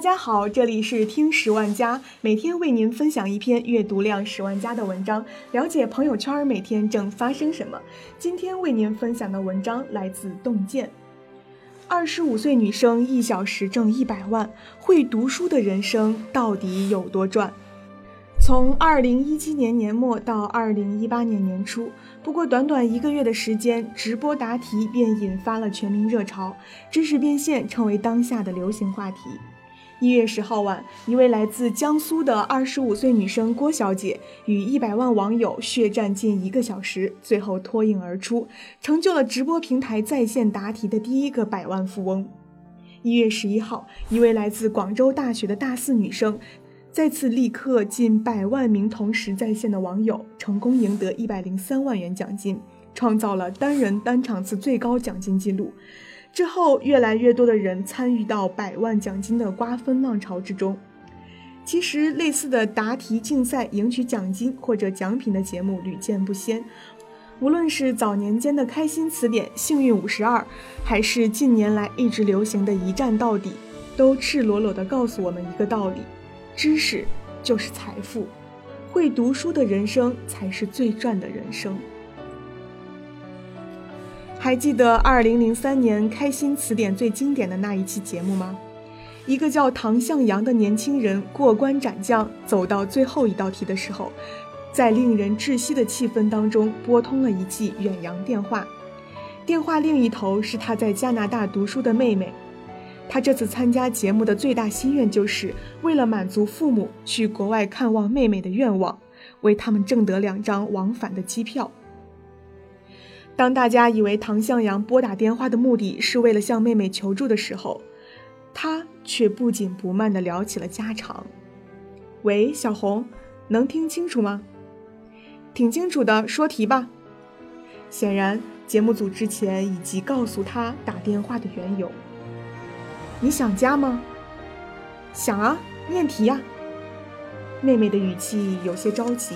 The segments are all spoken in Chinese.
大家好，这里是听十万加，每天为您分享一篇阅读量十万加的文章，了解朋友圈每天正发生什么。今天为您分享的文章来自洞见。二十五岁女生一小时挣一百万，会读书的人生到底有多赚？从二零一七年年末到二零一八年年初，不过短短一个月的时间，直播答题便引发了全民热潮，知识变现成为当下的流行话题。一月十号晚，一位来自江苏的二十五岁女生郭小姐与一百万网友血战近一个小时，最后脱颖而出，成就了直播平台在线答题的第一个百万富翁。一月十一号，一位来自广州大学的大四女生。再次力克近百万名同时在线的网友，成功赢得一百零三万元奖金，创造了单人单场次最高奖金记录。之后，越来越多的人参与到百万奖金的瓜分浪潮之中。其实，类似的答题竞赛赢取奖金或者奖品的节目屡见不鲜。无论是早年间的开心词典、幸运五十二，还是近年来一直流行的一站到底，都赤裸裸地告诉我们一个道理。知识就是财富，会读书的人生才是最赚的人生。还记得二零零三年开心词典最经典的那一期节目吗？一个叫唐向阳的年轻人过关斩将，走到最后一道题的时候，在令人窒息的气氛当中拨通了一记远洋电话，电话另一头是他在加拿大读书的妹妹。他这次参加节目的最大心愿，就是为了满足父母去国外看望妹妹的愿望，为他们挣得两张往返的机票。当大家以为唐向阳拨打电话的目的是为了向妹妹求助的时候，他却不紧不慢地聊起了家常。喂，小红，能听清楚吗？挺清楚的，说题吧。显然，节目组之前已经告诉他打电话的缘由。你想家吗？想啊，念题呀。妹妹的语气有些着急。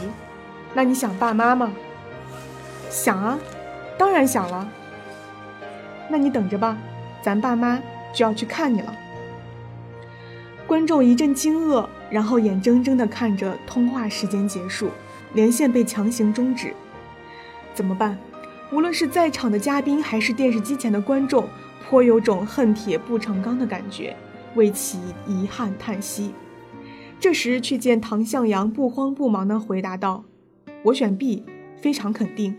那你想爸妈吗？想啊，当然想了。那你等着吧，咱爸妈就要去看你了。观众一阵惊愕，然后眼睁睁地看着通话时间结束，连线被强行终止。怎么办？无论是在场的嘉宾，还是电视机前的观众。颇有种恨铁不成钢的感觉，为其遗憾叹息。这时，却见唐向阳不慌不忙地回答道：“我选 B，非常肯定。”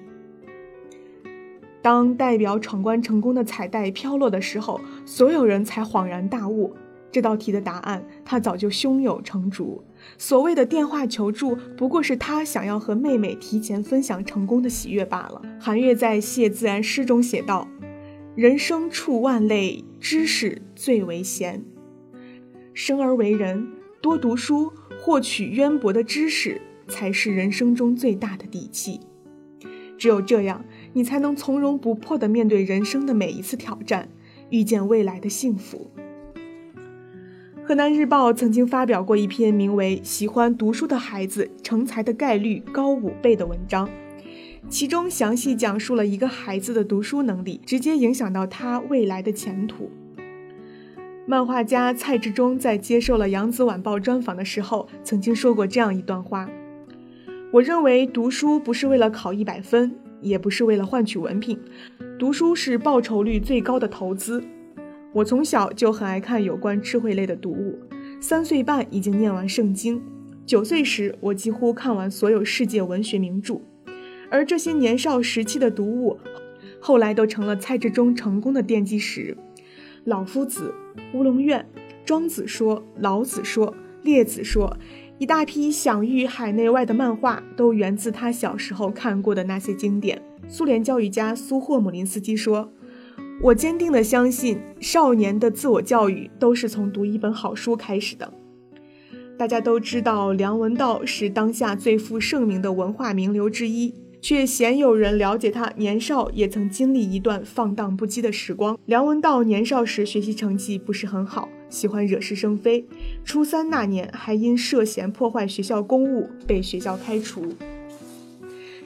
当代表闯关成功的彩带飘落的时候，所有人才恍然大悟：这道题的答案他早就胸有成竹。所谓的电话求助，不过是他想要和妹妹提前分享成功的喜悦罢了。韩月在《谢自然》诗中写道。人生处万类，知识最为贤。生而为人，多读书，获取渊博的知识，才是人生中最大的底气。只有这样，你才能从容不迫地面对人生的每一次挑战，遇见未来的幸福。河南日报曾经发表过一篇名为《喜欢读书的孩子成才的概率高五倍》的文章。其中详细讲述了一个孩子的读书能力直接影响到他未来的前途。漫画家蔡志忠在接受了《扬子晚报》专访的时候，曾经说过这样一段话：“我认为读书不是为了考一百分，也不是为了换取文凭，读书是报酬率最高的投资。我从小就很爱看有关智慧类的读物，三岁半已经念完圣经，九岁时我几乎看完所有世界文学名著。”而这些年少时期的读物，后来都成了蔡志忠成功的奠基石。老夫子、乌龙院、庄子说、老子说、列子说，一大批享誉海内外的漫画，都源自他小时候看过的那些经典。苏联教育家苏霍姆林斯基说：“我坚定地相信，少年的自我教育都是从读一本好书开始的。”大家都知道，梁文道是当下最负盛名的文化名流之一。却鲜有人了解他年少也曾经历一段放荡不羁的时光。梁文道年少时学习成绩不是很好，喜欢惹是生非。初三那年，还因涉嫌破坏学校公物被学校开除。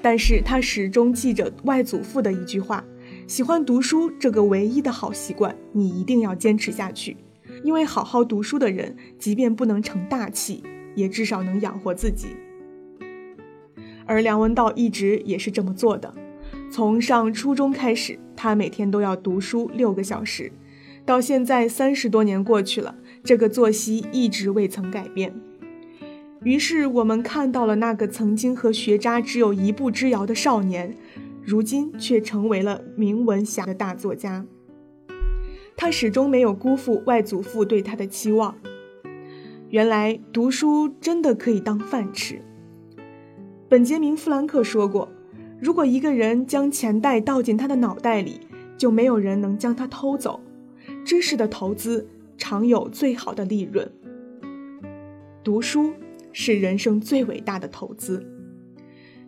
但是他始终记着外祖父的一句话：喜欢读书这个唯一的好习惯，你一定要坚持下去。因为好好读书的人，即便不能成大器，也至少能养活自己。而梁文道一直也是这么做的，从上初中开始，他每天都要读书六个小时，到现在三十多年过去了，这个作息一直未曾改变。于是我们看到了那个曾经和学渣只有一步之遥的少年，如今却成为了名闻遐的大作家。他始终没有辜负外祖父对他的期望。原来读书真的可以当饭吃。本杰明·弗兰克说过：“如果一个人将钱袋倒进他的脑袋里，就没有人能将它偷走。知识的投资常有最好的利润。读书是人生最伟大的投资，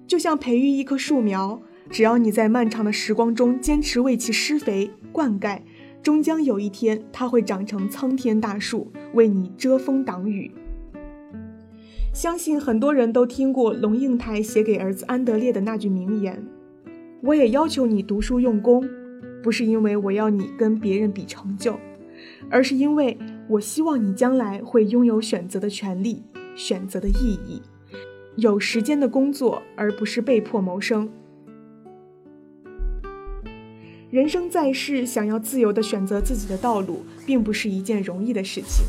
就像培育一棵树苗，只要你在漫长的时光中坚持为其施肥、灌溉。”终将有一天，它会长成苍天大树，为你遮风挡雨。相信很多人都听过龙应台写给儿子安德烈的那句名言：“我也要求你读书用功，不是因为我要你跟别人比成就，而是因为我希望你将来会拥有选择的权利、选择的意义，有时间的工作，而不是被迫谋生。”人生在世，想要自由地选择自己的道路，并不是一件容易的事情。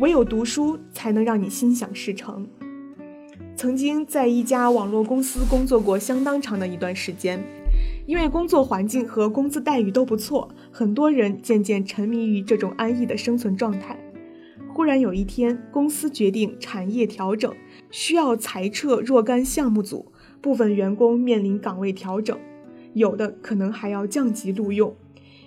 唯有读书，才能让你心想事成。曾经在一家网络公司工作过相当长的一段时间，因为工作环境和工资待遇都不错，很多人渐渐沉迷于这种安逸的生存状态。忽然有一天，公司决定产业调整，需要裁撤若干项目组，部分员工面临岗位调整。有的可能还要降级录用，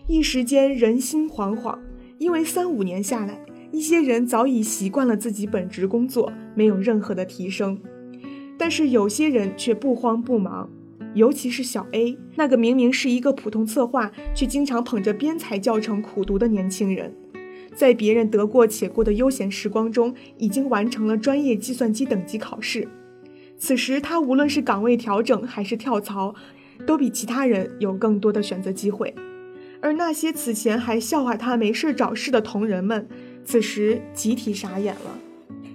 一时间人心惶惶。因为三五年下来，一些人早已习惯了自己本职工作，没有任何的提升。但是有些人却不慌不忙，尤其是小 A 那个明明是一个普通策划，却经常捧着编采教程苦读的年轻人，在别人得过且过的悠闲时光中，已经完成了专业计算机等级考试。此时他无论是岗位调整还是跳槽。都比其他人有更多的选择机会，而那些此前还笑话他没事找事的同仁们，此时集体傻眼了。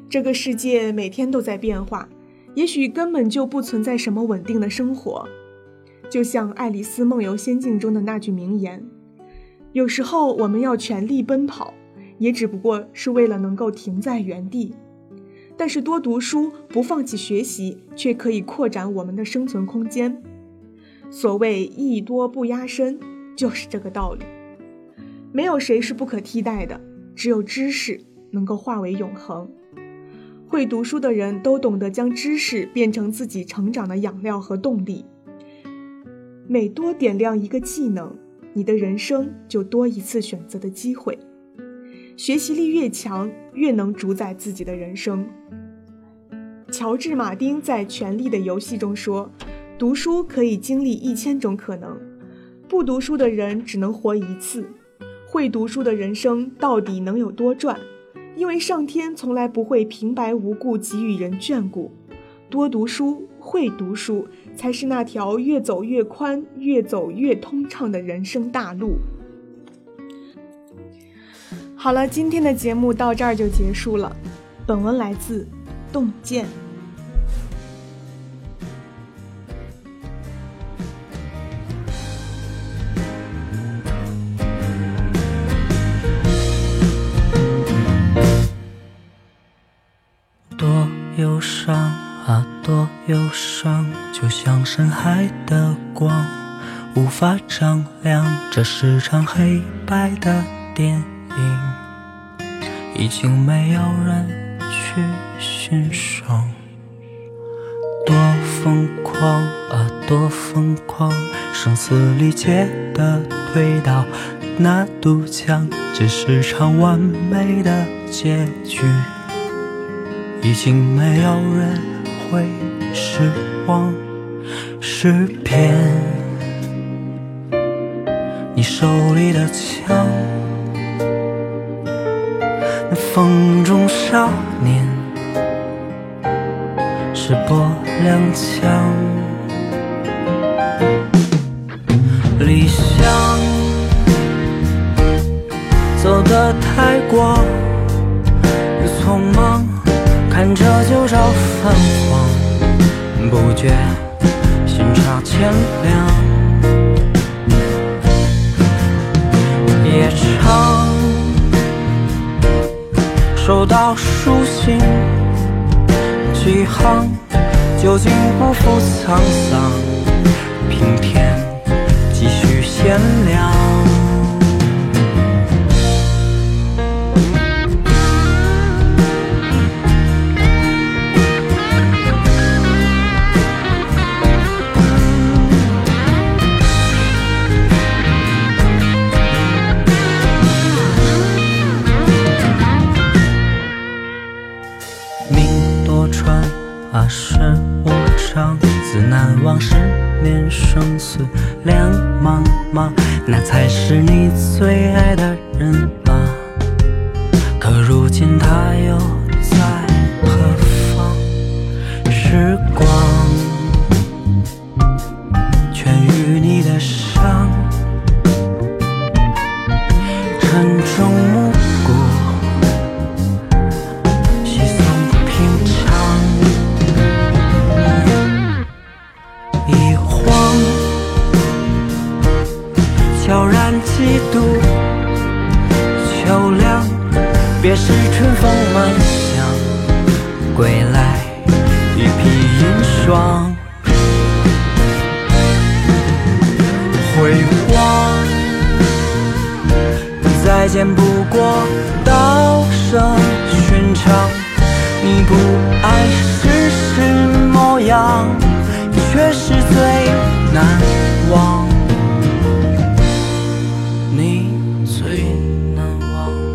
这个世界每天都在变化，也许根本就不存在什么稳定的生活。就像《爱丽丝梦游仙境》中的那句名言：“有时候我们要全力奔跑，也只不过是为了能够停在原地。但是多读书，不放弃学习，却可以扩展我们的生存空间。”所谓艺多不压身，就是这个道理。没有谁是不可替代的，只有知识能够化为永恒。会读书的人都懂得将知识变成自己成长的养料和动力。每多点亮一个技能，你的人生就多一次选择的机会。学习力越强，越能主宰自己的人生。乔治·马丁在《权力的游戏》中说。读书可以经历一千种可能，不读书的人只能活一次。会读书的人生到底能有多赚？因为上天从来不会平白无故给予人眷顾。多读书，会读书，才是那条越走越宽、越走越通畅的人生大路。好了，今天的节目到这儿就结束了。本文来自洞见。深海的光，无法丈量。这是场黑白的电影，已经没有人去欣赏。多疯狂啊，多疯狂，声嘶力竭的推倒那堵墙，这是场完美的结局。已经没有人会失望。诗篇，你手里的枪，那风中少年是拨两枪，理想走走得太过匆忙，看着旧照泛黄，不觉天亮。夜长，收到书信几行，究竟不负沧桑，平添几许闲聊。是无常，自难忘。十年生死两茫茫，那才是你最爱的人吧？可如今他又在何方？时辉煌再见不过道声寻常你不爱世事模样却是最难忘你最难忘。